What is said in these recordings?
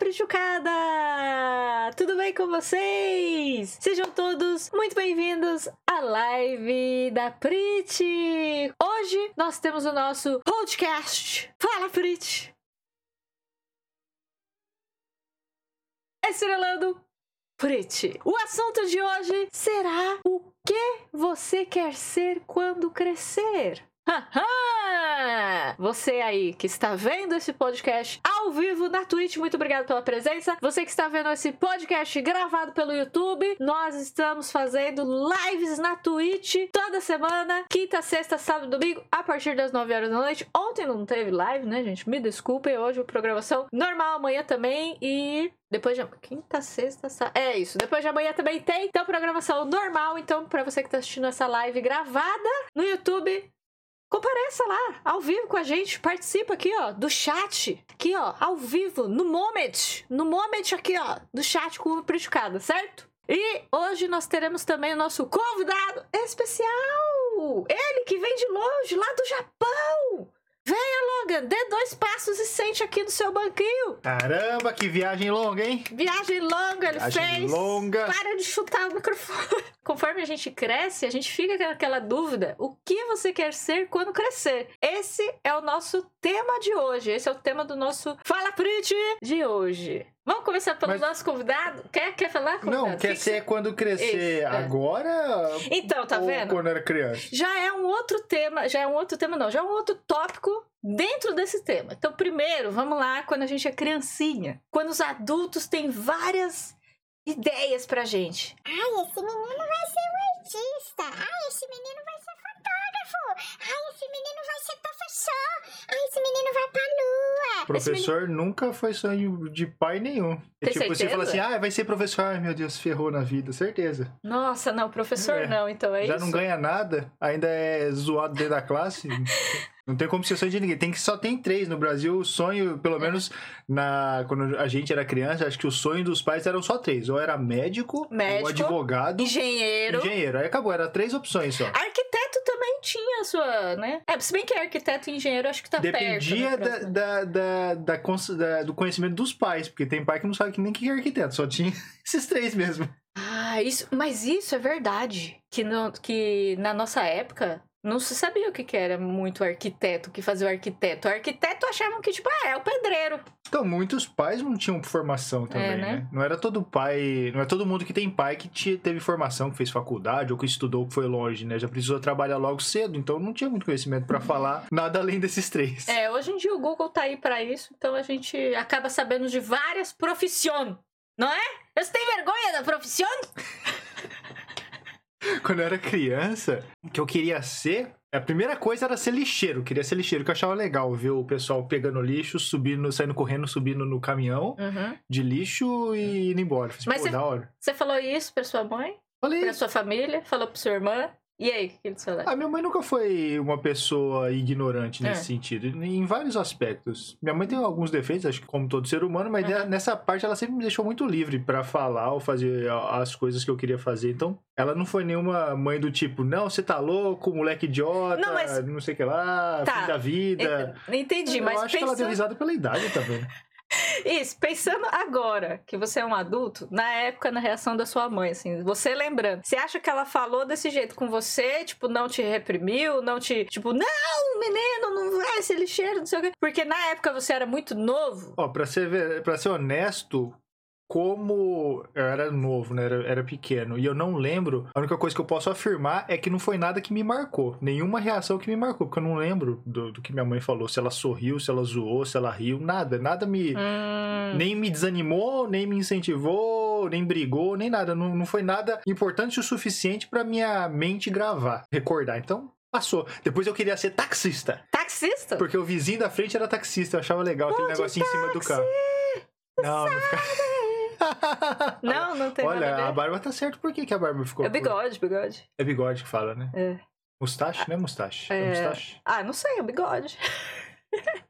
Prichucada! Tudo bem com vocês? Sejam todos muito bem-vindos à live da Prit! Hoje nós temos o nosso podcast Fala Prit! Estrelando Prit! O assunto de hoje será o que você quer ser quando crescer? Você aí que está vendo esse podcast ao vivo na Twitch, muito obrigado pela presença. Você que está vendo esse podcast gravado pelo YouTube, nós estamos fazendo lives na Twitch toda semana, quinta, sexta, sábado, domingo, a partir das 9 horas da noite. Ontem não teve live, né, gente? Me desculpem, hoje programação normal, amanhã também e depois de quinta, sexta, sábado. É isso. Depois de amanhã também tem. Então, programação normal. Então, para você que está assistindo essa live gravada no YouTube, Compareça lá, ao vivo com a gente, participa aqui, ó, do chat, aqui, ó, ao vivo, no moment, no moment aqui, ó, do chat com o Priticada, certo? E hoje nós teremos também o nosso convidado especial, ele que vem de longe, lá do Japão, Venha, Logan, dê dois passos e sente aqui no seu banquinho. Caramba, que viagem longa, hein? Viagem longa, ele viagem fez. longa. Para de chutar o microfone. Conforme a gente cresce, a gente fica com aquela dúvida: o que você quer ser quando crescer? Esse é o nosso tema de hoje. Esse é o tema do nosso Fala Prit de hoje. Vamos começar pelo Mas- nosso convidado? Quer, quer falar, convidado? Não, quer Que- ser quando crescer Isso, é. agora Então, tá ou vendo? quando era criança? já é um outro tema, já é um outro tema não, já é um outro tópico dentro desse tema. Então, primeiro, vamos lá quando a gente é criancinha, quando os adultos têm várias ideias pra gente. Ai, esse menino vai ser um artista. Ai, esse menino vai ser fotógrafo. Ai, esse menino vai ser professor. Ai, esse menino vai pra lua. Professor nunca foi sonho de pai nenhum. É Tem tipo, você certeza? fala assim, ah, vai ser professor. Ai, meu Deus, ferrou na vida, certeza. Nossa, não, professor É. não, então é Já isso. não ganha nada, ainda é zoado dentro da classe. Não tem como ser sonho de ninguém. Tem que só tem três no Brasil. O sonho, pelo É. menos na quando a gente era criança, acho que o sonho dos pais eram só três. Ou era médico, Médico, ou advogado, Engenheiro. engenheiro. Aí acabou, era três opções só. Arquiteto também tinha a sua, né? É, se bem que arquiteto e engenheiro acho que tá Dependia perto. né, da, da, da, da- do conhecimento dos pais, porque tem pai que não sabe que nem que é arquiteto, só tinha esses três mesmo. Ah, isso, mas isso é verdade. Que, no, que na nossa época não se sabia o que, que era muito arquiteto, o que fazia o arquiteto. O arquiteto achavam que, tipo, ah, é o pedreiro. Então, muitos pais não tinham formação também, É, né? né? Não era todo pai, não é todo mundo que tem pai que te- teve formação, que fez faculdade ou que estudou, que foi longe, né? Já precisou trabalhar logo cedo, então não tinha muito conhecimento pra falar nada além desses três. É, hoje em dia o Google tá aí pra isso, então a gente acaba sabendo de várias profissões, não é? Você tem vergonha da profissão? Quando eu era criança, o que eu queria ser, a primeira coisa era ser lixeiro. Eu queria ser lixeiro, que eu achava legal ver o pessoal pegando lixo, subindo, saindo correndo, subindo no caminhão Uhum. de lixo e indo embora. Falei, Mas da hora. Você falou isso pra sua mãe, Falei, pra sua família, falou pra sua irmã. E aí, o que eles falaram? A minha mãe nunca foi uma pessoa ignorante nesse É. sentido, em vários aspectos. Minha mãe tem alguns defeitos, acho que como todo ser humano, mas Uhum. nessa parte ela sempre me deixou muito livre pra falar ou fazer as coisas que eu queria fazer. Então, ela não foi nenhuma mãe do tipo, não, você tá louco, moleque idiota, Não, mas- não sei o que lá, Tá. fim da vida. Entendi, eu mas acho que ela deu risada pela idade também. Isso, pensando agora que você é um adulto, na época, na reação da sua mãe, assim, você lembrando, você acha que ela falou desse jeito com você, tipo, não te reprimiu, não te, tipo, não, menino, não vai ser lixeiro, não sei o quê? Porque na época você era muito novo. Ó, pra ser, pra ser honesto, como eu era novo, né? Era, era pequeno, e eu não lembro, a única coisa que eu posso afirmar é que não foi nada que me marcou. Nenhuma reação que me marcou, porque eu não lembro do, do que minha mãe falou. Se ela sorriu, se ela zoou, se ela riu, nada. Nada me. Hum, Nem me desanimou, nem me incentivou, nem brigou, nem nada. Não, não foi nada importante o suficiente pra minha mente gravar, recordar. Então, passou. Depois eu queria ser taxista. taxista? Porque o vizinho da frente era taxista, eu achava legal aquele negocinho em cima do carro. Não, não fica. Não, não tem Olha, nada a a ver. barba tá certo. Por que, que a barba ficou? É bigode, bigode. É bigode que fala, né? É. Mustache, né? Mustache. É, É. mustache. Ah, não sei, é bigode.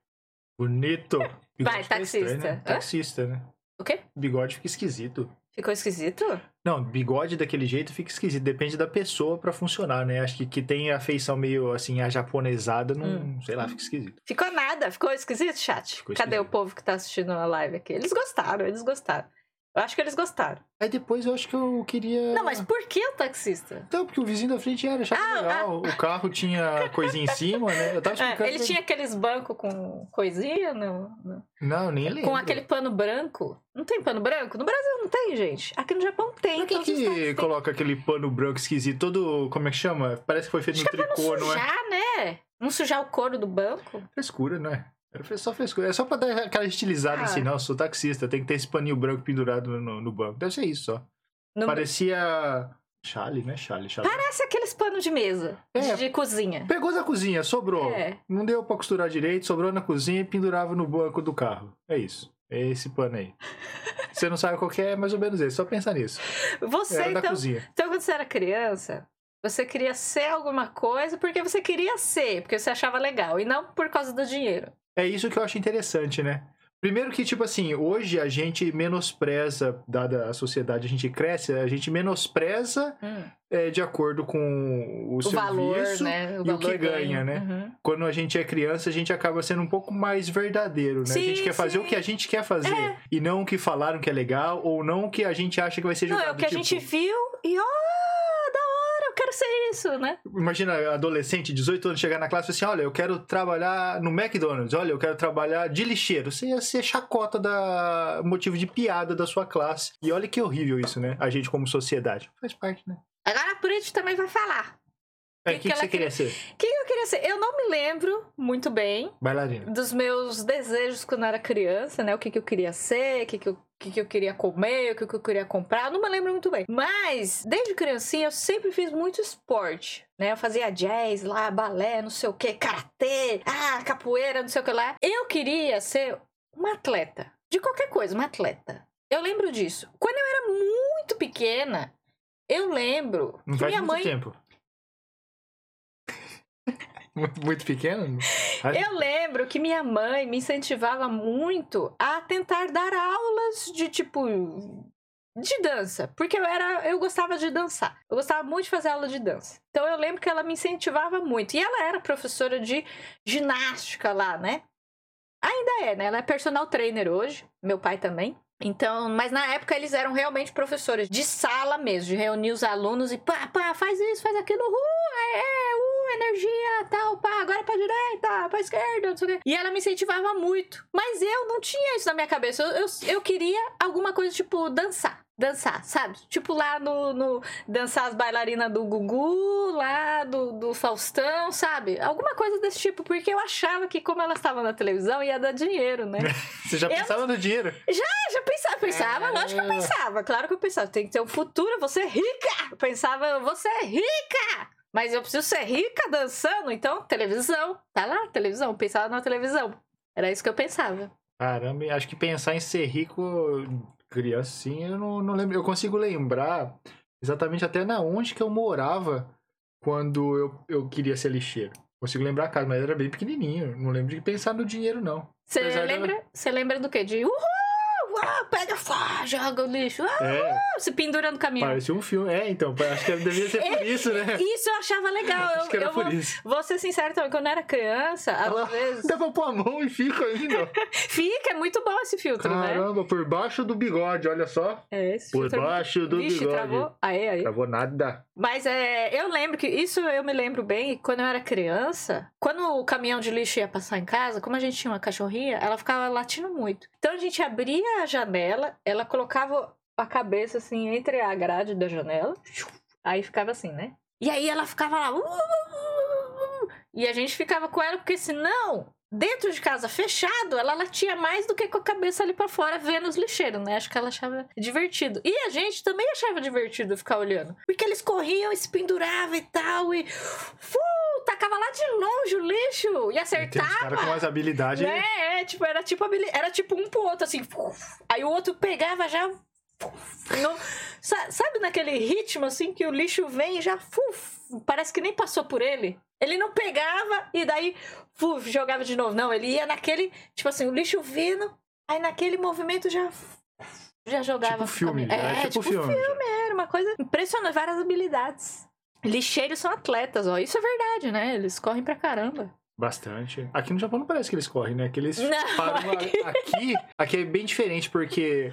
Bonito. Bigode Vai, taxista. estranho, né? Taxista, né? O quê? Bigode fica esquisito. Ficou esquisito? Não, bigode daquele jeito fica esquisito. Depende da pessoa pra funcionar, né? Acho que que tem a feição meio assim, a japonesada, não, Hum. sei lá, fica esquisito. Ficou nada, ficou esquisito, chat? Ficou Cadê esquisito. o povo que tá assistindo a live aqui? Eles gostaram, eles gostaram. Eu acho que eles gostaram. Aí depois eu acho que eu queria. Não, mas por que o taxista? Então, porque o vizinho da frente era, achava Ah, legal. O carro tinha coisinha em cima, né? Eu tava É, explicando. ele pra- tinha aqueles bancos com coisinha, não, não. Não, nem lembro. com aquele pano branco. Não tem pano branco? No Brasil não tem, gente. Aqui no Japão tem. Por que, os que têm. coloca aquele pano branco esquisito, todo. Como é que chama? Parece que foi feito Acho no é tricô, não é? sujar, né? Não sujar o couro do banco. Frescura, não só frescura. É só pra dar aquela estilizada Ah. assim, não, eu sou taxista, tem que ter esse paninho branco pendurado no, no banco. Deve ser isso só. No- Parecia. Chale, né? Chale, chale. Parece aqueles panos de mesa. É. De, cozinha. Pegou da cozinha, sobrou. É. Não deu pra costurar direito, sobrou na cozinha e pendurava no banco do carro. É isso. É esse pano aí. Você não sabe qual que é, é mais ou menos esse. Só pensar nisso. Você, Era então, então, quando você era criança, você queria ser alguma coisa porque você queria ser, porque você achava legal, e não por causa do dinheiro. É isso que eu acho interessante, né? Primeiro que, tipo assim, hoje a gente menospreza, dada a sociedade, a gente cresce, a gente menospreza Hum. é, de acordo com o, O serviço valor, né? e o que ganha, ganho. né? Uhum. Quando a gente é criança, a gente acaba sendo um pouco mais verdadeiro, né? a Sim, gente quer fazer sim. o que a gente quer fazer. E não o que falaram que é legal, ou não o que a gente acha que vai ser Não, julgado. é o que a tipo, gente viu e, ó, eu quero ser isso, né? Imagina adolescente, 18 anos, chegar na classe e assim: olha, eu quero trabalhar no McDonald's, olha, eu quero trabalhar de lixeiro. Você ia ser chacota da motivo de piada da sua classe. E olha que horrível isso, né? A gente como sociedade. Faz parte, né? Agora a Prit também vai falar. O que, que que você queria ser? O que eu queria ser? Eu não me lembro muito bem Bailarina. dos meus desejos quando eu era criança, né? O que, que eu queria ser, o que, que, eu, o que, que eu queria comer, o que, que eu queria comprar. Eu não me lembro muito bem. Mas, desde criancinha, eu sempre fiz muito esporte. Né? Eu fazia jazz lá, balé, não sei o que, karatê, ah, capoeira, não sei o que lá. Eu queria ser uma atleta. De qualquer coisa, uma atleta. Eu lembro disso. Quando eu era muito pequena, eu lembro Não que faz minha muito mãe. tempo. muito, pequeno? Eu lembro que minha mãe me incentivava muito a tentar dar aulas de tipo de dança, porque eu era, eu gostava de dançar. Eu gostava muito de fazer aula de dança. Então eu lembro que ela me incentivava muito. E ela era professora de ginástica lá, né? Ainda é, né? Ela é personal trainer hoje, meu pai também. Então, mas na época eles eram realmente professores de sala mesmo, de reunir os alunos e pá, pá, faz isso, faz aquilo, uh, é, é, uh, energia, tal, pá, agora pra direita, pra esquerda, não sei o quê. E ela me incentivava muito. Mas eu não tinha isso na minha cabeça. Eu, eu, eu queria alguma coisa tipo dançar. Dançar, sabe? Tipo lá no, no dançar as bailarinas do Gugu, lá do, do Faustão, sabe? Alguma coisa desse tipo, porque eu achava que como elas estavam na televisão ia dar dinheiro, né? Você já Eu- pensava no dinheiro? Ah, já pensava, pensava, É. lógico que eu pensava, claro que eu pensava, tem que ter um futuro, eu vou ser rica. Eu pensava, eu vou ser rica. Mas eu preciso ser rica dançando, então televisão. Tá lá, televisão, pensava na televisão. Era isso que eu pensava. Caramba, acho que pensar em ser rico, criancinha, eu não, não lembro. Eu consigo lembrar exatamente até na onde que eu morava quando eu, eu queria ser lixeiro. Consigo lembrar a casa, mas era bem pequenininho. Não lembro de pensar no dinheiro, não. Você de- lembra, você lembra do quê? De uhul, uau, pega, fá, joga o lixo, ah, É, se pendura no caminhão. parecia um filme. É, então, acho que devia ser por isso, né? Isso eu achava legal. Acho que era eu por vou, isso. vou ser sincera também, quando eu era criança, às Ela- vezes. Dá pra pôr a mão e fica ainda. Fica, é muito bom esse filtro, né? Caramba, por baixo do bigode, olha só. É, esse Por filtro é muito- baixo do Vixe, bigode. travou. Aí, aí. Travou nada. Mas é, eu lembro que isso eu me lembro bem, quando eu era criança, quando o caminhão de lixo ia passar em casa, como a gente tinha uma cachorrinha, ela ficava latindo muito. Então a gente abria a janela, ela colocava a cabeça assim entre a grade da janela, aí ficava assim, né? E aí ela ficava lá. "Uh, uh, uh, uh", E a gente ficava com ela, porque senão, dentro de casa fechado, ela latia mais do que com a cabeça ali pra fora vendo os lixeiros, né? Acho que ela achava divertido. E a gente também achava divertido ficar olhando. Porque eles corriam se penduravam e tal, e. Fu, tacava lá de longe o lixo e acertava. caras com umas habilidades. Né? É, tipo, era tipo, era tipo um pro outro, assim. Aí o outro pegava já. no- sa- sabe naquele ritmo assim que o lixo vem e já. parece que nem passou por ele. Ele não pegava e daí fuf, jogava de novo. Não, ele ia naquele. Tipo assim, o lixo vindo, aí naquele movimento já. Já jogava. Tipo filme, é, É, tipo, tipo filme. já. Era uma coisa impressionante, várias habilidades. Lixeiros são atletas, ó. Isso é verdade, né? Eles correm pra caramba. Bastante. Aqui no Japão não parece que eles correm, né? Que eles Não, param a- aqui, aqui é bem diferente porque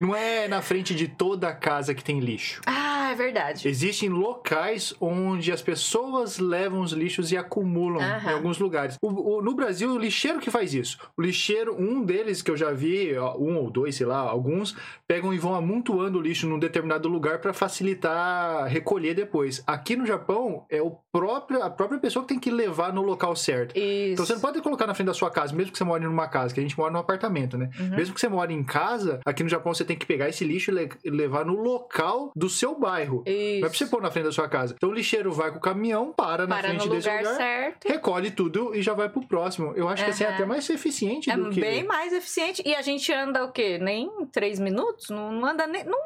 não é na frente de toda a casa que tem lixo. Ah, é verdade. Existem locais onde as pessoas levam os lixos e acumulam Aham. em alguns lugares. O- o- no Brasil, o lixeiro que faz isso. O lixeiro, um deles que eu já vi, um ou dois, sei lá, alguns, pegam e vão amontoando o lixo num determinado lugar para facilitar recolher depois. Aqui no Japão, é o próprio, a própria pessoa que tem que levar no local certo. Isso. Então você não pode colocar na frente da sua casa, mesmo que você more numa casa, que a gente mora num apartamento, né? Uhum. Mesmo que você more em casa, aqui no Japão você tem que pegar esse lixo e le- levar no local do seu bairro. Isso. Não é pra você pôr na frente da sua casa. Então o lixeiro vai com o caminhão, para, na Para frente no desse lugar, lugar, certo. recolhe tudo e já vai pro próximo. Eu acho que assim é até mais eficiente É do que. bem mais eficiente. E a gente anda o quê? Nem três minutos? Não, não anda nem. Não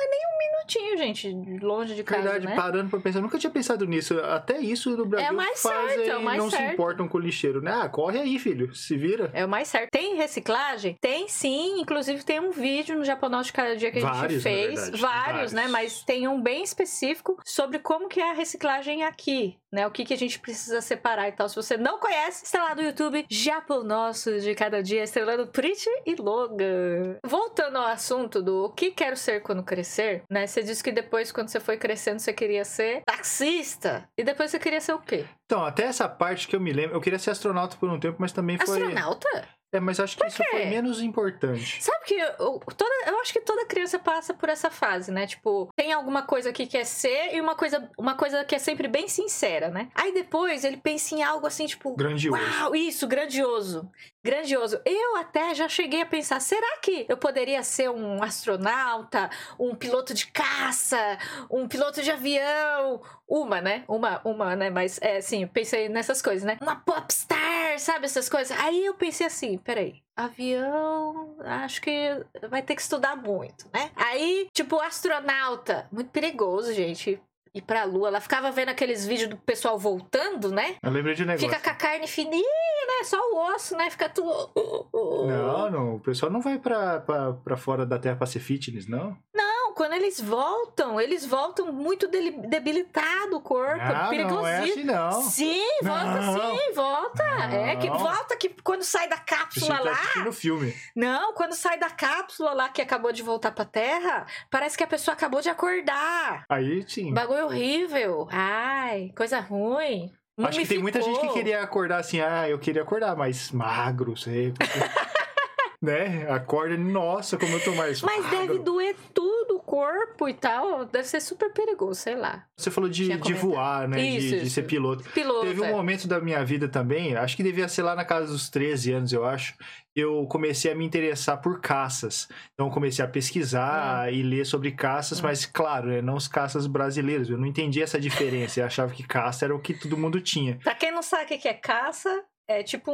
é nem um minutinho, gente, longe de casa. Verdade, né? parando pra pensar, eu nunca tinha pensado nisso. Até isso no Brasil mais fazem certo, é o mais não se certo. importam com o lixeiro, né? Ah, corre aí, filho, se vira. É o mais certo. Tem reciclagem? Tem sim. Inclusive tem um vídeo no Japonal de cada dia que a gente Vários, na fez. Vários, Vários. né? Mas tem um bem específico sobre como que é a reciclagem aqui. Né, o que, que a gente precisa separar e tal. Se você não conhece, está lá no YouTube Japão Nosso de cada dia, estrelando Pretty e Logan. Voltando ao assunto do o que quero ser quando crescer, né? Você disse que depois, quando você foi crescendo, você queria ser taxista. E depois você queria ser o quê? Então, até essa parte que eu me lembro, eu queria ser astronauta por um tempo, mas também foi. Astronauta? É, mas acho que isso foi menos importante. Sabe que eu, toda, eu acho que toda criança passa por essa fase, né? Tipo, tem alguma coisa que quer ser e uma coisa, uma coisa que é sempre bem sincera, né? Aí depois ele pensa em algo assim, tipo, Grandioso. uau, isso, grandioso. Grandioso. Eu até já cheguei a pensar, será que eu poderia ser um astronauta, um piloto de caça, um piloto de avião? Uma, né? Uma, uma, né? Mas é assim, eu pensei nessas coisas, né? Uma popstar, sabe? Essas coisas. Aí eu pensei assim, peraí. Avião, acho que vai ter que estudar muito, né? Aí, tipo, astronauta. Muito perigoso, gente. Ir pra lua. Ela ficava vendo aqueles vídeos do pessoal voltando, né? Eu lembrei de um negócio. Fica com a carne fininha, né? Só o osso, né? Fica tudo. Não, não. O pessoal não vai pra, pra, pra fora da Terra pra ser fitness, não. Não, quando eles voltam, eles voltam muito debilitado o corpo. Não, não é assim, não. Sim, volta Não. sim, volta. É que Não. volta que quando sai da Você cápsula tá lá. filme. Não, quando sai da cápsula lá que acabou de voltar pra Terra, parece que a pessoa acabou de acordar. Aí, sim. Bagulho horrível. Ai, coisa ruim. Acho que tem muita gente que queria acordar assim, ah, eu queria acordar mais magro, seco. né? Acorda, nossa, como eu tô mais Mas magro. deve doer tudo corpo e tal. Deve ser super perigoso, sei lá. Você falou de, de voar, né? Isso, de, de isso. ser piloto. Piloto. Teve um é. momento da minha vida também, acho que devia ser lá na casa dos 13 anos, eu acho. Eu comecei a me interessar por caças. Então eu comecei a pesquisar Hum. e ler sobre caças, mas claro, né, não os caças brasileiros. Eu não entendi essa diferença. Eu achava que caça era o que todo mundo tinha. Pra quem não sabe o que é caça, é tipo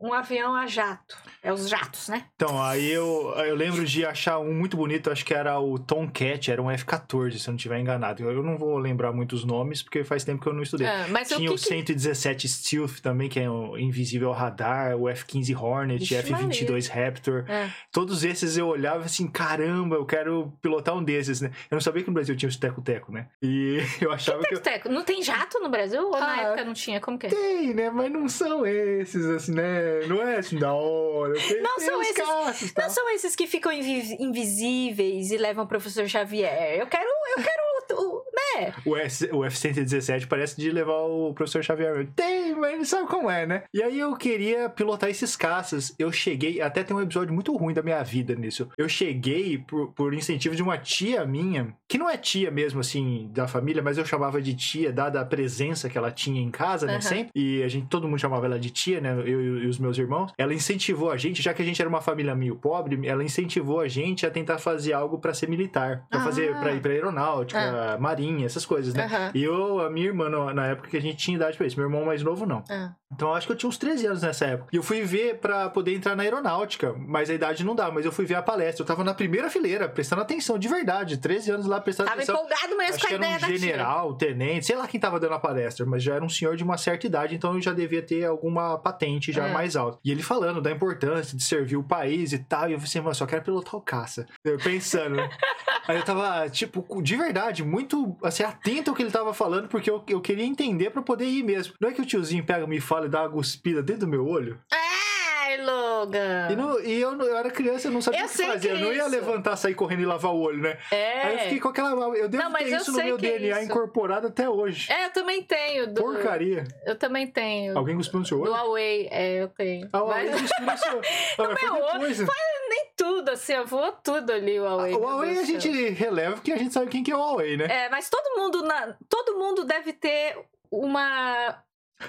um, um avião a jato. É os jatos, né? Então, aí eu, eu lembro de achar um muito bonito, acho que era o Tomcat, era um F-14, se eu não estiver enganado. Eu não vou lembrar muitos nomes, porque faz tempo que eu não estudei. Ah, mas o Tinha que o que... 117 Stealth também, que é o invisível ao radar, o F-15 Hornet, Vixe F-22 Raptor. É. Todos esses eu olhava assim, caramba, eu quero pilotar um desses, né? Eu não sabia que no Brasil tinha os teco-teco, né? E eu achava que... eu- Teco, Não tem jato no Brasil? Ou na Ah, época não tinha? Como que é? Tem, né? Mas não são esses, assim, né? Não é assim da hora. Tem, Não tem são esses- caças, tá? Não são esses que ficam invi- invisíveis e levam o professor Xavier. Eu quero, eu quero, o- o- né? O, S, o F-117 parece de levar o professor Xavier. Tem, mas não sabe como é, né? E aí eu queria pilotar esses caças. Eu cheguei, até tem um episódio muito ruim da minha vida nisso. Eu cheguei por, por incentivo de uma tia minha, que não é tia mesmo, assim, da família, mas eu chamava de tia, dada a presença que ela tinha em casa, né, Aham. sempre. E a gente, todo mundo chamava ela de tia, né, eu e- e os meus irmãos. Ela incentivou a gente, já que a gente era uma família meio pobre, ela incentivou a gente a tentar fazer algo pra ser militar. Pra Ah. fazer, pra ir pra aeronáutica, marinha, essas coisas, né? E eu, a minha irmã, na época que a gente tinha idade pra isso. Meu irmão mais novo, não. Ah. Então eu acho que eu tinha uns 13 anos nessa época. E eu fui ver pra poder entrar na aeronáutica, mas a idade não dá. Mas eu fui ver a palestra. Eu tava na primeira fileira, prestando atenção, de verdade. 13 anos lá prestando Tava atenção. empolgado mesmo Acho com a era ideia um da tia. general, tenente, sei lá quem tava dando a palestra, mas já era um senhor de uma certa idade, então eu já devia ter alguma patente já É. mais alta. E ele falando da importância de servir o país e tal, e eu falei assim, mano, só quero pilotar o caça. Eu pensando, né? Aí eu tava, tipo, de verdade, muito, assim, atento ao que ele tava falando, porque eu, eu queria entender pra poder ir mesmo. Não é que o tiozinho pega, me fala e dá uma cuspida dentro do meu olho? Ai, Logan! E, não- e eu, eu era criança, eu não sabia Eu o que fazer. que Eu não ia isso. levantar, sair correndo e lavar o olho, né? É. Aí eu fiquei com aquela. Eu devo Não, mas ter isso no meu é DNA incorporado até hoje. É, eu também tenho. Do... Porcaria. Eu também tenho. Alguém cuspiu no seu Do olho? Huawei, é, eu tenho. Ah, Mas alguém cuspiu no seu. Ah, mas foi olho nem tudo, assim, vou tudo ali, o Huawei. o meu Huawei a gente releva porque a gente sabe quem que é o Huawei, né? É, mas todo mundo, na... todo mundo deve ter uma...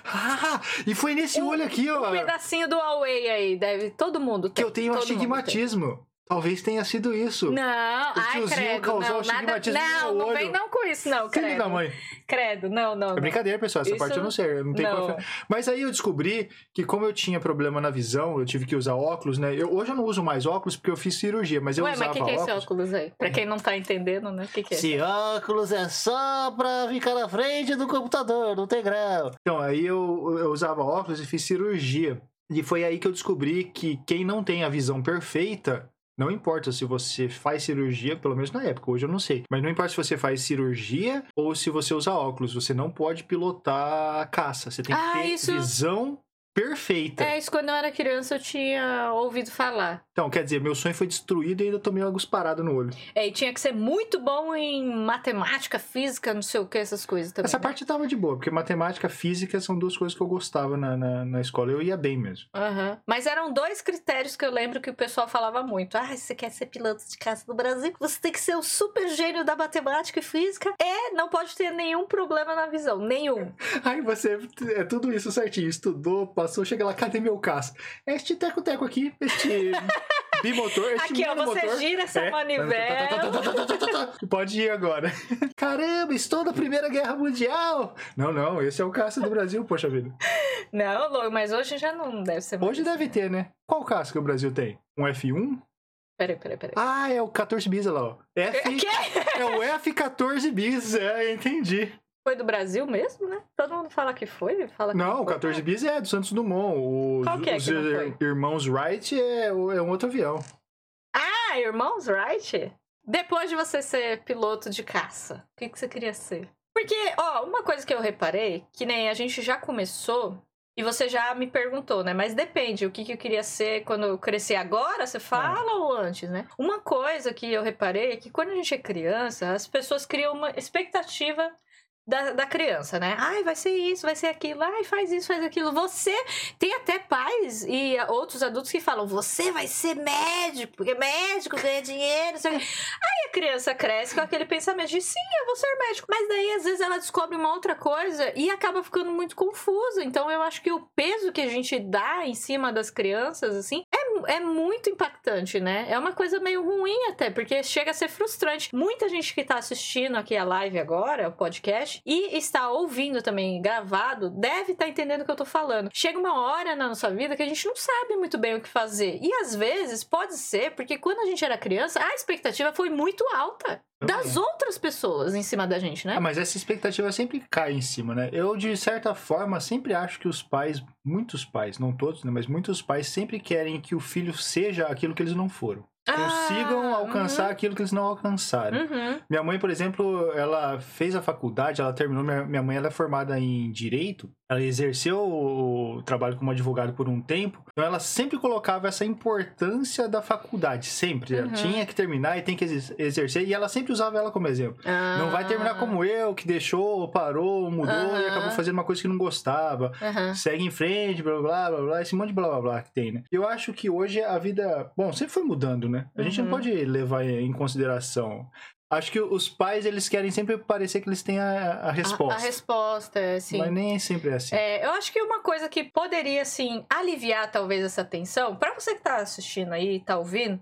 Ah, e foi nesse Um- olho aqui, ó. um pedacinho do Huawei aí, deve. Todo mundo Que tem. eu tenho astigmatismo. Talvez tenha sido isso. Não, ai, tiozinho credo, causou não, nada, astigmatismo no não, não olho. vem não com isso, não, Filho credo. da mãe. Credo, não, não, É não. brincadeira, pessoal. Essa Isso- parte eu não sei. Eu não tenho Não. confiança. Mas aí eu descobri que, como eu tinha problema na visão, eu tive que usar óculos, né? Eu, hoje eu não uso mais óculos porque eu fiz cirurgia, mas eu Ué, usava mas o que, que é esse óculos. óculos aí? Pra quem não tá entendendo, né? O que, que é? Esse óculos é só pra ficar na frente do computador, não tem grau. Então, aí eu, eu usava óculos e fiz cirurgia. E foi aí que eu descobri que quem não tem a visão perfeita, não importa se você faz cirurgia, pelo menos na época, hoje eu não sei. Mas não importa se você faz cirurgia ou se você usa óculos, você não pode pilotar a caça. Você tem que Ah, ter isso- visão perfeita. É, isso quando eu era criança eu tinha ouvido falar. Então, quer dizer, meu sonho foi destruído e ainda tomei uma gusparada no olho. É, e tinha que ser muito bom em matemática, física, não sei o que, essas coisas também. Essa né? parte tava de boa, porque matemática e física são duas coisas que eu gostava na, na, na escola. Eu ia bem mesmo. Aham. Mas eram dois critérios que eu lembro que o pessoal falava muito. Ah, se você quer ser piloto de caça do Brasil, você tem que ser o super gênio da matemática e física e não pode ter nenhum problema na visão. Nenhum. Aí você é tudo isso certinho, estudou, passou, chega lá, cadê meu caça? Este teco-teco aqui, este bimotor, este Aqui, ó, você monomotor. gira essa É. manivela. Pode ir agora. Caramba, estou na Primeira Guerra Mundial. Não, não, esse é o caça do Brasil, poxa vida. Não, mas hoje já não deve ser. Hoje deve ter, né? Qual caça que o Brasil tem? Um F1? Peraí, peraí, peraí. Ah, é o 14 bis, olha lá, ó. F... É o F14 bis, é, entendi. Foi do Brasil mesmo, né? Todo mundo fala que foi? Fala que Não, o foi. 14 bis é do Santos Dumont. Os, Qual que é os que não foi? irmãos Wright é, é um outro avião. Ah, irmãos Wright? Depois de você ser piloto de caça, o que, que você queria ser? Porque, ó, uma coisa que eu reparei, que nem a gente já começou, e você já me perguntou, né? Mas depende, o que, que eu queria ser quando eu crescer agora, você fala ou antes, né? Uma coisa que eu reparei é que quando a gente é criança, as pessoas criam uma expectativa da, da criança, né? Ai, vai ser isso, vai ser aquilo, ai, faz isso, faz aquilo. Você tem até pais e outros adultos que falam: você vai ser médico, porque médico ganha dinheiro. Aí a criança cresce com aquele pensamento de sim, eu vou ser médico. Mas daí, às vezes, ela descobre uma outra coisa e acaba ficando muito confusa. Então, eu acho que o peso que a gente dá em cima das crianças, assim, é, é muito impactante, né? É uma coisa meio ruim até, porque chega a ser frustrante. Muita gente que tá assistindo aqui a live agora, o podcast, e está ouvindo também gravado, deve estar entendendo o que eu tô falando. Chega uma hora na nossa vida que a gente não sabe muito bem o que fazer. E às vezes pode ser porque quando a gente era criança, a expectativa foi muito alta das outras pessoas em cima da gente, né? Ah, mas essa expectativa sempre cai em cima, né? Eu, de certa forma, sempre acho que os pais, muitos pais, não todos, né? Mas muitos pais sempre querem que o filho seja aquilo que eles não foram. Consigam Ah, alcançar aquilo que eles não alcançaram. Uhum. Minha mãe, por exemplo, ela fez a faculdade, ela terminou. Minha, minha mãe ela é formada em direito. Ela exerceu o trabalho como advogado por um tempo. Então ela sempre colocava essa importância da faculdade, sempre. Ela Uhum. tinha que terminar e tem que exer- exercer. E ela sempre usava ela como exemplo. Não vai terminar Ah. como eu, que deixou, parou, mudou e Aham. acabou fazendo uma coisa que não gostava. Aham. Segue em frente, blá blá blá blá, esse monte de blá blá blá que tem, né? Eu acho que hoje a vida. Bom, sempre foi mudando, né? A gente Uhum. não pode levar em consideração. Acho que os pais, eles querem sempre parecer que eles têm a, a resposta. A, a resposta, é sim. Mas nem sempre é assim. É, eu acho que uma coisa que poderia, assim, aliviar talvez essa tensão, pra você que tá assistindo aí, tá ouvindo,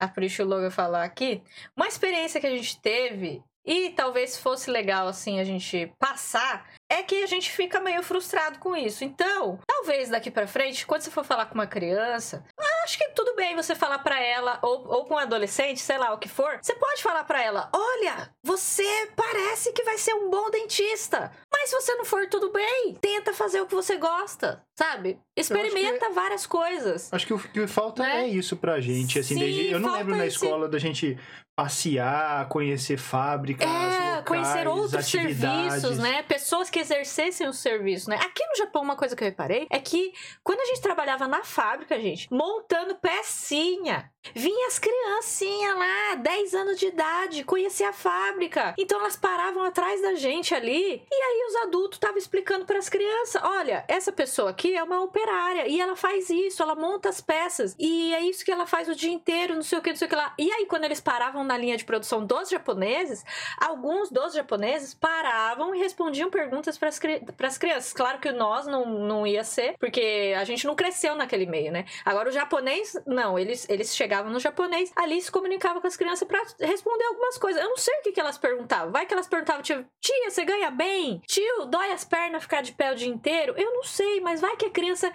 a Prisha o Logan falar aqui, uma experiência que a gente teve, e talvez fosse legal assim a gente passar, é que a gente fica meio frustrado com isso. Então, talvez daqui pra frente, quando você for falar com uma criança, acho que tudo bem você falar pra ela, ou, ou com um adolescente, sei lá o que for, você pode falar pra ela: olha, você parece que vai ser um bom dentista. Mas se você não for, tudo bem. Tenta fazer o que você gosta, sabe? Experimenta que- várias coisas. Acho que o que falta Né? é isso pra gente, assim, Sim, desde- eu não lembro na esse- escola da gente passear, conhecer fábricas, É, locais, conhecer outros atividades. serviços, né? Pessoas que exercessem o serviço, né? Aqui no Japão, uma coisa que eu reparei é que quando a gente trabalhava na fábrica, gente, montando pecinha, vinha as criancinhas lá, 10 anos de idade, conhecia a fábrica. Então elas paravam atrás da gente ali, e aí os adultos estavam explicando para as crianças: olha, essa pessoa aqui é uma operária, e ela faz isso, ela monta as peças, e é isso que ela faz o dia inteiro, não sei o que, não sei o que lá. E aí, quando eles paravam na linha de produção dos japoneses, alguns dos japoneses paravam e respondiam perguntas para as crianças. Claro que nós não, não ia ser, porque a gente não cresceu naquele meio, né? Agora o japonês, não, eles, eles chegavam no japonês, ali se comunicavam com as crianças para responder algumas coisas. Eu não sei o que, que elas perguntavam. Vai que elas perguntavam, tipo, tia, você ganha bem? Tio, dói as pernas ficar de pé o dia inteiro? Eu não sei, mas vai que a criança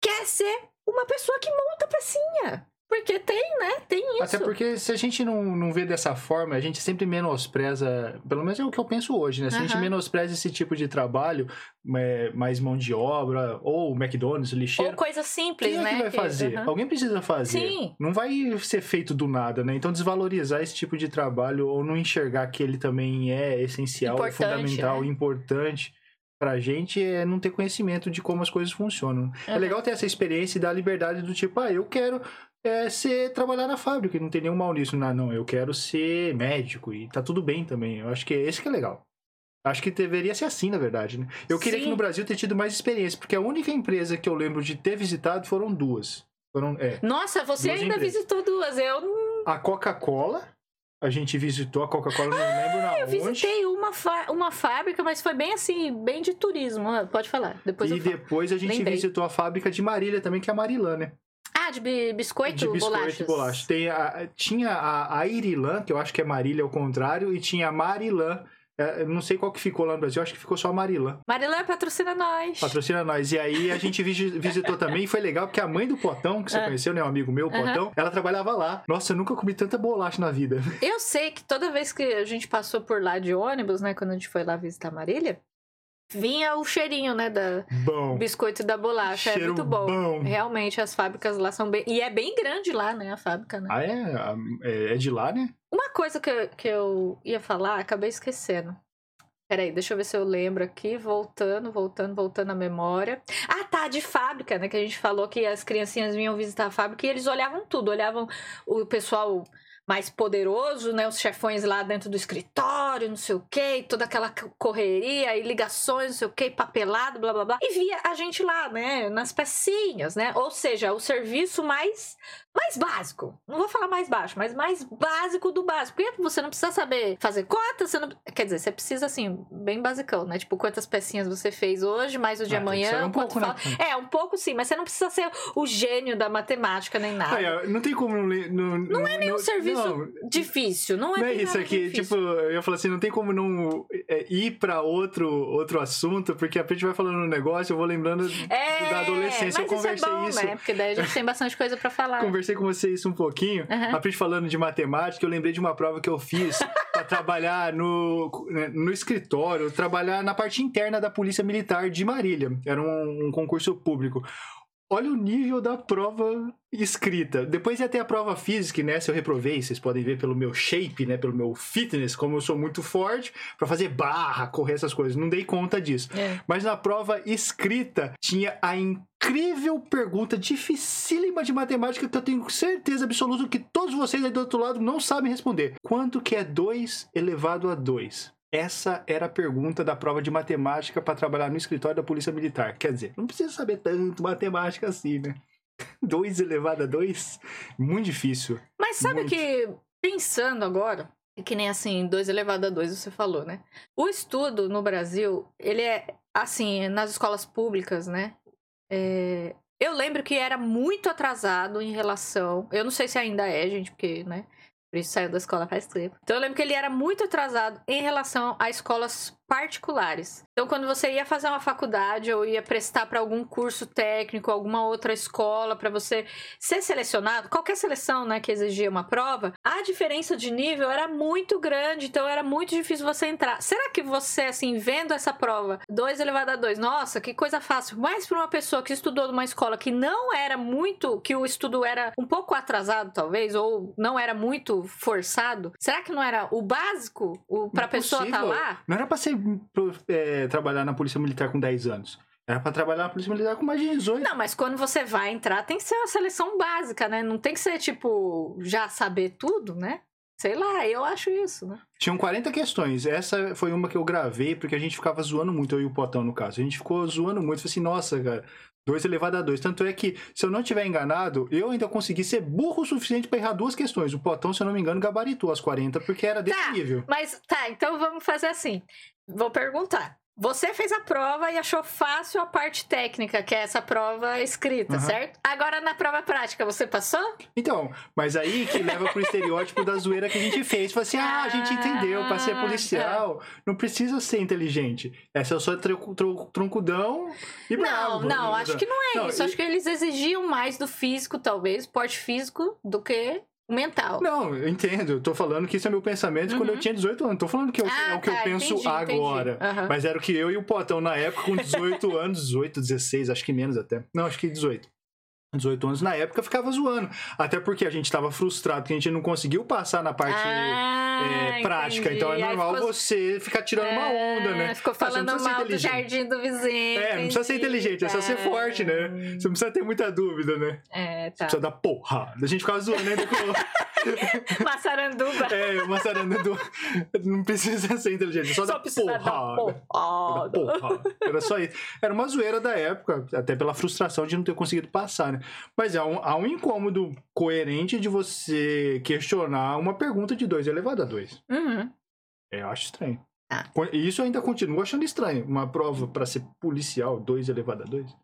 quer ser uma pessoa que monta pecinha. Porque tem, né? Tem isso. Até porque se a gente não, não vê dessa forma, a gente sempre menospreza, pelo menos é o que eu penso hoje, né? Se a gente menospreza esse tipo de trabalho, é, mais mão de obra, ou McDonald's, lixeiro, Ou coisa simples, quem é né? que vai fazer? aham. Alguém precisa fazer. Sim. Não vai ser feito do nada, né? Então desvalorizar esse tipo de trabalho ou não enxergar que ele também é essencial, Importante, fundamental, né? importante pra gente é não ter conhecimento de como as coisas funcionam. É Uhum. legal ter essa experiência e dar liberdade do tipo, ah, eu quero é, ser trabalhar na fábrica, e não tem nenhum mal nisso. Não, não, eu quero ser médico e tá tudo bem também. Eu acho que é esse que é legal. Acho que deveria ser assim, na verdade, né? Eu queria Sim. que no Brasil ter tido mais experiência, porque a única empresa que eu lembro de ter visitado foram duas. Foram, é, Nossa, você ainda empresas. visitou duas. Eu a Coca-Cola, a gente visitou a Coca-Cola, não lembro na Ah, Eu onde. visitei uma, uma fábrica, mas foi bem assim, bem de turismo. Ah, Pode falar. Depois e eu depois a gente Lembrei. visitou a fábrica de Marília também, que é a Marilã, né? De bi- biscoito, de biscoito bolachas. e bolacha. Tem a- tinha a Airilã, que eu acho que é Marília ao contrário, e tinha a Marilã. É, eu não sei qual que ficou lá no Brasil, acho que ficou só a Marilã. Marilã patrocina nós. Patrocina nós. E aí a gente visi- visitou também, e foi legal, porque a mãe do Potão, que você Ah. conheceu, né? Um amigo meu, o. Potão, ela trabalhava lá. Nossa, eu nunca comi tanta bolacha na vida. Eu sei que toda vez que a gente passou por lá de ônibus, né? Quando a gente foi lá visitar Marília, vinha o cheirinho, né? Da Bom. biscoito e da bolacha. É Cheiro muito bom. bom. Realmente, as fábricas lá são bem. E é bem grande lá, né? A fábrica, né? Ah, é? Ah, É é de lá, né? Uma coisa que eu, que eu ia falar, acabei esquecendo. Peraí, deixa eu ver se eu lembro aqui. Voltando, voltando, voltando à memória. Ah, tá, de fábrica, né? Que a gente falou que as criancinhas vinham visitar a fábrica e eles olhavam tudo. Olhavam o pessoal mais poderoso, né? Os chefões lá dentro do escritório, não sei o quê, toda aquela correria e ligações, não sei o quê, papelado, blá blá blá. E via a gente lá, né? Nas pecinhas, né? Ou seja, o serviço mais mais básico. Não vou falar mais baixo, mas mais básico do básico. Porque você não precisa saber fazer conta, você não... Quer dizer, você precisa, assim, bem basicão, né? Tipo, quantas pecinhas você fez hoje, mais o de Ah, amanhã, um quanto pouco, né? É, um pouco sim, mas você não precisa ser o gênio da matemática nem nada. É, não tem como não ler. Não, não é nenhum serviço Difícil, não é Não é isso aqui, difícil. tipo, eu falar assim, não tem como não é, ir pra outro, outro assunto, porque a gente vai falando um negócio, eu vou lembrando É, da adolescência, eu conversei isso é bom, isso. né? Porque daí a gente tem bastante coisa pra falar. Conversei com você isso um pouquinho, Aham. a Pri falando de matemática, eu lembrei de uma prova que eu fiz pra trabalhar no, no escritório, trabalhar na parte interna da Polícia Militar de Marília. Era um, um concurso público. Olha o nível da prova escrita. Depois ia ter a prova física, né? Se eu reprovei, vocês podem ver pelo meu shape, né? Pelo meu fitness, como eu sou muito forte, pra fazer barra, correr essas coisas. Não dei conta disso. É. Mas na prova escrita tinha a incrível pergunta dificílima de matemática que eu tenho certeza absoluta que todos vocês aí do outro lado não sabem responder. Quanto que é 2 elevado a 2? Essa era a pergunta da prova de matemática para trabalhar no escritório da Polícia Militar. Quer dizer, não precisa saber tanto matemática assim, né? 2 elevado a 2? Muito difícil. Mas sabe Muito. que, pensando agora, é que nem assim, 2 elevado a 2 você falou, né? O estudo no Brasil, ele é, assim, nas escolas públicas, né? É, eu lembro que era muito atrasado em relação. Eu não sei se ainda é, gente, porque, né? Isso saiu da escola faz tempo. Então eu lembro que ele era muito atrasado em relação a escolas particulares. Então quando você ia fazer uma faculdade ou ia prestar para algum curso técnico, alguma outra escola para você ser selecionado, qualquer seleção, né, que exigia uma prova, a diferença de nível era muito grande, então era muito difícil você entrar. Será que você assim vendo essa prova, 2 elevado a 2, nossa, que coisa fácil, mas para uma pessoa que estudou numa escola que não era muito, que o estudo era um pouco atrasado talvez ou não era muito forçado, será que não era o básico para a pessoa estar tá lá? Não era para ser é, trabalhar na Polícia Militar com 10 anos. Era pra trabalhar na Polícia Militar com mais de 18. Não, mas quando você vai entrar, tem que ser uma seleção básica, né? Não tem que ser, tipo, já saber tudo, né? Sei lá, eu acho isso, né? Tinham 40 questões. Essa foi uma que eu gravei, porque a gente ficava zoando muito, eu e o Potão, no caso. A gente ficou zoando muito. Falei assim, nossa, cara, 2 elevado a 2. Tanto é que, se eu não tiver enganado, eu ainda consegui ser burro o suficiente para errar duas questões. O Potão, se eu não me engano, gabaritou as 40, porque era desse tá, nível. Mas tá, então vamos fazer assim. Vou perguntar. Você fez a prova e achou fácil a parte técnica, que é essa prova escrita, uhum. certo? Agora na prova prática, você passou? Então, mas aí que leva pro estereótipo da zoeira que a gente fez. Fala assim, ah, a gente entendeu, pra ser policial, tá. não precisa ser inteligente. Essa é só troncudão e bravo. Não, não, acho que não é não, isso. E... Acho que eles exigiam mais do físico, talvez, porte físico, do que mental. Não, eu entendo. Eu tô falando que isso é meu pensamento uhum. quando eu uhum. tinha 18 anos. Tô falando que eu, ah, é o que tá, eu penso entendi, agora. Entendi. Uhum. Mas era o que eu e o Potão na época, com 18 anos, 18, 16, acho que menos até. Não, acho que 18. 18 anos na época ficava zoando. Até porque a gente estava frustrado que a gente não conseguiu passar na parte ah, é, prática. Então é normal ficou... você ficar tirando é, uma onda, né? Ficou falando ah, mal do jardim do vizinho. É, não precisa ser inteligente, é só ser forte, né? Você não precisa ter muita dúvida, né? É, tá. Você precisa dar porra. A gente ficava zoando ainda com. Massaranduba. É, Massaranduba. Não precisa ser inteligente, só, só dar porra. Dar porra. Era só isso. Era uma zoeira da época, até pela frustração de não ter conseguido passar, né? Mas há um, há um incômodo coerente de você questionar uma pergunta de 2 elevado a 2. Uhum. Eu acho estranho. Ah. Isso eu ainda continuo achando estranho. Uma prova para ser policial, 2 elevado a 2.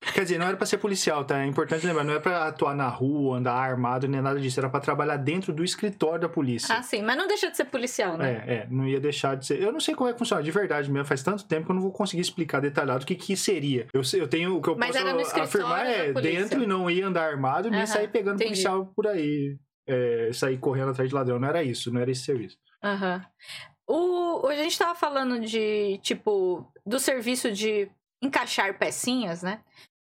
Quer dizer, não era para ser policial, tá? É importante lembrar, não era para atuar na rua, andar armado, nem nada disso. Era para trabalhar dentro do escritório da polícia. Ah, sim, mas não deixa de ser policial, né? É, é, não ia deixar de ser. Eu não sei como é que funciona, de verdade mesmo. Faz tanto tempo que eu não vou conseguir explicar detalhado o que que seria. Eu, eu tenho o que eu mas posso afirmar é dentro e não ia andar armado, nem sair pegando entendi. policial por aí. É, sair correndo atrás de ladrão. Não era isso, não era esse serviço. Aham. Uhum. O, a gente tava falando de, tipo, do serviço de encaixar pecinhas, né?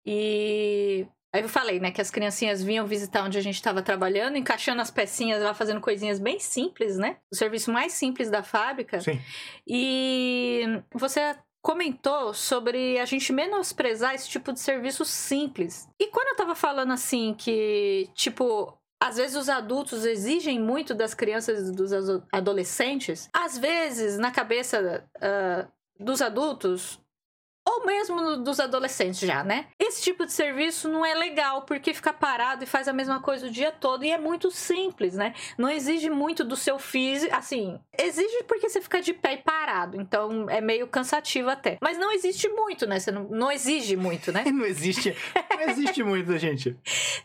E aí eu falei, né, que as criancinhas vinham visitar onde a gente estava trabalhando, encaixando as pecinhas lá, fazendo coisinhas bem simples, né? O serviço mais simples da fábrica. Sim. E você comentou sobre a gente menosprezar esse tipo de serviço simples. E quando eu tava falando assim que, tipo, às vezes os adultos exigem muito das crianças e dos adolescentes, às vezes na cabeça uh, dos adultos ou mesmo dos adolescentes já, né? Esse tipo de serviço não é legal porque fica parado e faz a mesma coisa o dia todo e é muito simples, né? Não exige muito do seu físico, assim, exige porque você fica de pé e parado, então é meio cansativo até. Mas não existe muito, né? Você não, não exige muito, né? não existe, não existe muito, gente.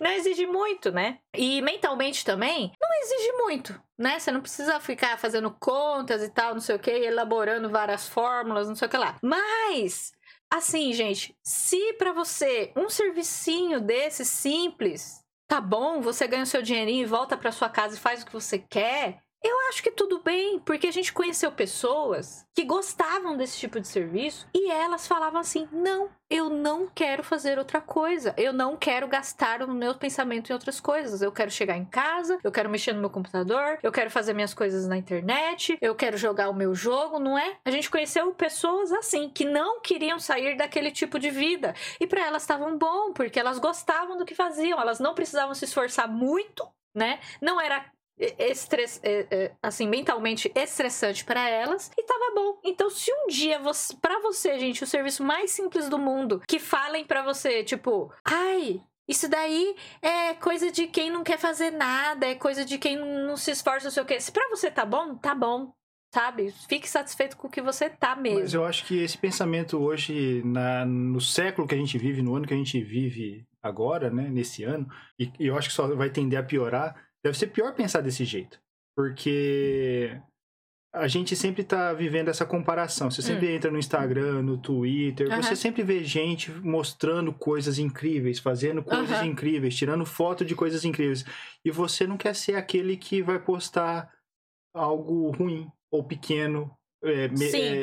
Não exige muito, né? E mentalmente também não exige muito, né? Você não precisa ficar fazendo contas e tal, não sei o que, elaborando várias fórmulas, não sei o que lá. Mas Assim, gente, se para você um servicinho desse simples tá bom, você ganha o seu dinheirinho e volta para sua casa e faz o que você quer, eu acho que tudo bem, porque a gente conheceu pessoas que gostavam desse tipo de serviço e elas falavam assim: não, eu não quero fazer outra coisa, eu não quero gastar o meu pensamento em outras coisas. Eu quero chegar em casa, eu quero mexer no meu computador, eu quero fazer minhas coisas na internet, eu quero jogar o meu jogo, não é? A gente conheceu pessoas assim que não queriam sair daquele tipo de vida e para elas estavam bom, porque elas gostavam do que faziam, elas não precisavam se esforçar muito né? Não era estress, assim, mentalmente estressante para elas e tava bom. Então, se um dia você, para você, gente, o serviço mais simples do mundo, que falem para você, tipo, ai, isso daí é coisa de quem não quer fazer nada, é coisa de quem não se esforça, não sei o quê. Se pra você tá bom, tá bom. Sabe? Fique satisfeito com o que você tá mesmo. Mas eu acho que esse pensamento hoje, na, no século que a gente vive, no ano que a gente vive agora, né? Nesse ano, e, e eu acho que só vai tender a piorar, Deve ser pior pensar desse jeito. Porque a gente sempre tá vivendo essa comparação. Você sempre entra no Instagram, no Twitter, Hum. Aham. você sempre vê gente mostrando coisas incríveis, fazendo coisas Aham. incríveis, tirando foto de coisas incríveis. E você não quer ser aquele que vai postar algo ruim ou pequeno. é,